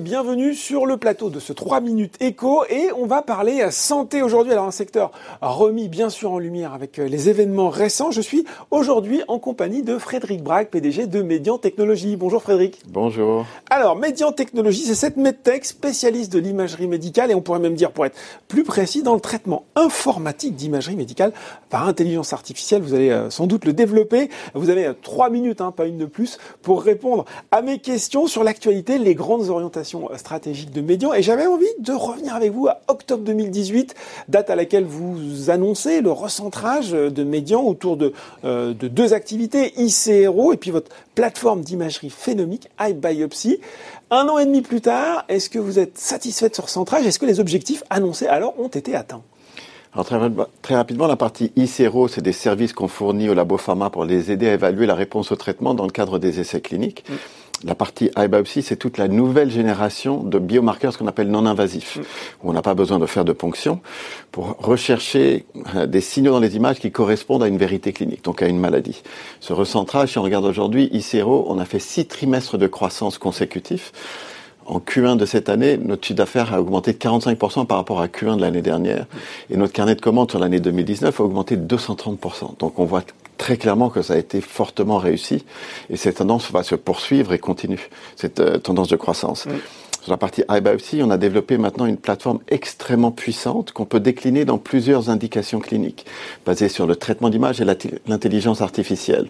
bienvenue sur le plateau de ce 3 minutes écho et on va parler santé aujourd'hui. Alors un secteur remis bien sûr en lumière avec euh, les événements récents. Je suis aujourd'hui en compagnie de Frédéric Braque, PDG de Médian Technologies. Bonjour Frédéric. Bonjour. Alors Médian Technologies, c'est cette medtech spécialiste de l'imagerie médicale et on pourrait même dire pour être plus précis dans le traitement informatique d'imagerie médicale par intelligence artificielle. Vous allez euh, sans doute le développer. Vous avez 3 euh, minutes, hein, pas une de plus, pour répondre à mes questions sur l'actualité, les grandes orientations stratégiques de Médian. Et j'avais envie de revenir avec vous à octobre 2018, date à laquelle vous annoncez le recentrage de Médian autour de, euh, de deux activités, ICRO et puis votre plateforme d'imagerie phénomique, iBiopsy. Un an et demi plus tard, est-ce que vous êtes satisfait de ce recentrage? Est-ce que les objectifs annoncés alors ont été atteints? Alors très, rapidement, la partie ICRO, c'est des services qu'on fournit au labo pharma pour les aider à évaluer la réponse au traitement dans le cadre des essais cliniques. Mm la partie iBiopsy, c'est toute la nouvelle génération de biomarqueurs, ce qu'on appelle non-invasifs, mm. où on n'a pas besoin de faire de ponction pour rechercher euh, des signaux dans les images qui correspondent à une vérité clinique, donc à une maladie. Ce recentrage, si on regarde aujourd'hui, ICRO, on a fait six trimestres de croissance consécutifs. En Q1 de cette année, notre chiffre d'affaires a augmenté de 45% par rapport à Q1 de l'année dernière. Et notre carnet de commandes sur l'année 2019 a augmenté de 230%. Donc on voit très clairement que ça a été fortement réussi et cette tendance va se poursuivre et continue, cette euh, tendance de croissance. Sur la partie iBiopsy, on a développé maintenant une plateforme extrêmement puissante qu'on peut décliner dans plusieurs indications cliniques, basée sur le traitement d'image et l'intelligence artificielle.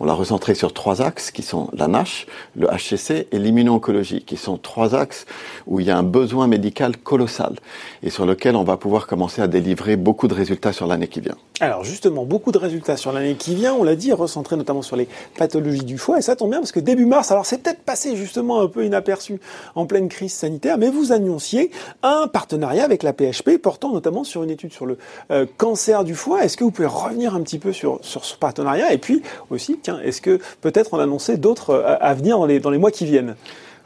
On l'a recentré sur trois axes qui sont la NASH, le HCC et l'immuno-oncologie, qui sont trois axes où il y a un besoin médical colossal et sur lequel on va pouvoir commencer à délivrer beaucoup de résultats sur l'année qui vient. Alors justement, beaucoup de résultats sur l'année qui vient, on l'a dit, recentré notamment sur les pathologies du foie, et ça tombe bien parce que début mars, alors c'est peut-être passé justement un peu inaperçu en pleine crise sanitaire, mais vous annonciez un partenariat avec la PHP portant notamment sur une étude sur le euh, cancer du foie. Est-ce que vous pouvez revenir un petit peu sur, sur ce partenariat? Et puis aussi, tiens, est-ce que peut-être on annonçait d'autres euh, à venir dans les, dans les mois qui viennent?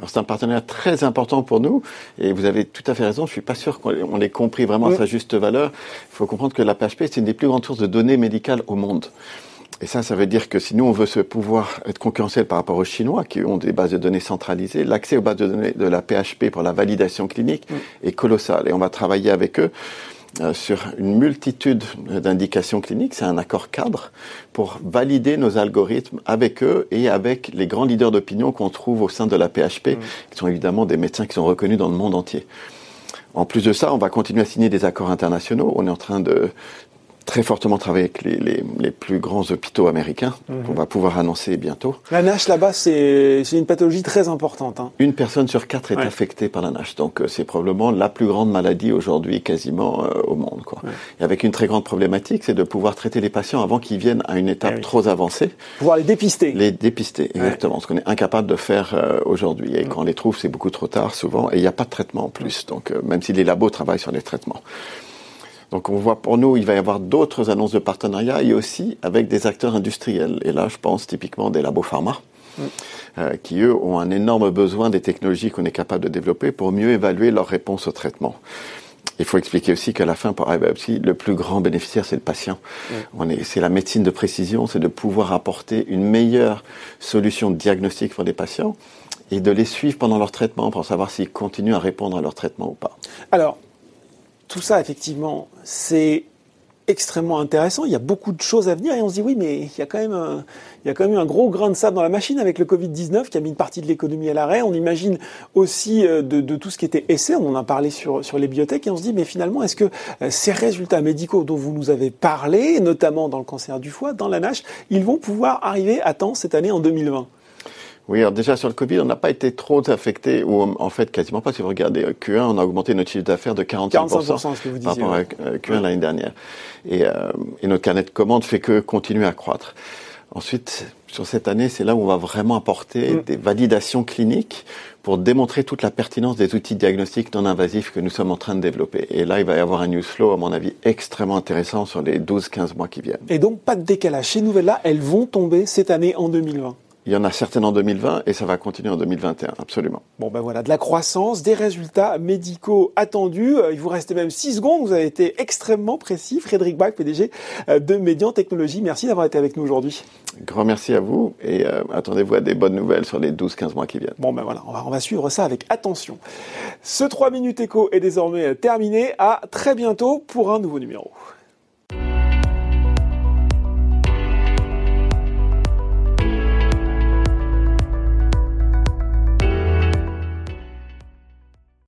C'est un partenariat très important pour nous et vous avez tout à fait raison. Je suis pas sûr qu'on l'ait compris vraiment à sa juste valeur. Il faut comprendre que la PHP c'est une des plus grandes sources de données médicales au monde. Et ça, ça veut dire que si nous, on veut se pouvoir être concurrentiel par rapport aux Chinois, qui ont des bases de données centralisées, l'accès aux bases de données de la PHP pour la validation clinique est colossal. Et on va travailler avec eux euh, sur une multitude d'indications cliniques. C'est un accord cadre pour valider nos algorithmes avec eux et avec les grands leaders d'opinion qu'on trouve au sein de la PHP, qui sont évidemment des médecins qui sont reconnus dans le monde entier. En plus de ça, on va continuer à signer des accords internationaux. On est en train de très fortement travaillé avec les, les, les, plus grands hôpitaux américains, mhm. qu'on va pouvoir annoncer bientôt. La NASH là-bas, c'est une pathologie très importante. Hein. Une personne sur quatre est affectée par la NASH, donc euh, c'est probablement la plus grande maladie aujourd'hui quasiment euh, au monde. Quoi. Et avec une très grande problématique, c'est de pouvoir traiter les patients avant qu'ils viennent à une étape eh trop avancée. Pouvoir les dépister. Les dépister, exactement, ce qu'on est incapable de faire euh, aujourd'hui. Et quand on les trouve, c'est beaucoup trop tard souvent, et il n'y a pas de traitement en plus. Donc même si les labos travaillent sur les traitements. Donc on voit pour nous, il va y avoir d'autres annonces de partenariat et aussi avec des acteurs industriels. Et là, je pense typiquement des labos pharma. Mm. Euh, qui eux ont un énorme besoin des technologies qu'on est capable de développer pour mieux évaluer leur réponse au traitement. Il faut expliquer aussi qu'à la fin, pour iBiopsy, le plus grand bénéficiaire, c'est le patient. Mm. On est, c'est la médecine de précision, c'est de pouvoir apporter une meilleure solution de diagnostic pour les patients et de les suivre pendant leur traitement pour savoir s'ils continuent à répondre à leur traitement ou pas. Alors, tout ça, effectivement, c'est extrêmement intéressant. Il y a beaucoup de choses à venir et on se dit oui, mais il y a quand même un, il y a quand même eu un gros grain de sable dans la machine avec le Covid-19 qui a mis une partie de l'économie à l'arrêt. On imagine aussi euh, de, de, tout ce qui était essai. On en a parlé sur, sur les biotech et on se dit mais finalement est-ce que euh, ces résultats médicaux dont vous nous avez parlé, notamment dans le cancer du foie, dans la NASH, ils vont pouvoir arriver à temps cette année en 2020 oui, alors déjà sur le Covid, on n'a pas été trop affecté, ou en fait quasiment pas. Si vous regardez euh, Q1, on a augmenté notre chiffre d'affaires de 45%, 45% ce que vous disiez, par rapport à euh, Q1 l'année dernière. Et, euh, et, notre carnet de commandes fait que continuer à croître. Ensuite, sur cette année, c'est là où on va vraiment apporter mm. des validations cliniques pour démontrer toute la pertinence des outils diagnostiques non invasifs que nous sommes en train de développer. Et là, il va y avoir un news flow, à mon avis, extrêmement intéressant sur les 12-15 mois qui viennent. Et donc, pas de décalage. Ces nouvelles-là, elles vont tomber cette année en 2020 il y en a certaines en 2020 et ça va continuer en 2021, absolument. Bon ben voilà, de la croissance, des résultats médicaux attendus. Euh, il vous restait même 6 secondes, vous avez été extrêmement précis. Frédéric Bach, PDG euh, de Médian Technologies, merci d'avoir été avec nous aujourd'hui. Grand merci à vous et euh, attendez-vous à des bonnes nouvelles sur les 12-15 mois qui viennent. Bon ben voilà, on va, on va suivre ça avec attention. Ce 3 minutes écho est désormais terminé. À très bientôt pour un nouveau numéro.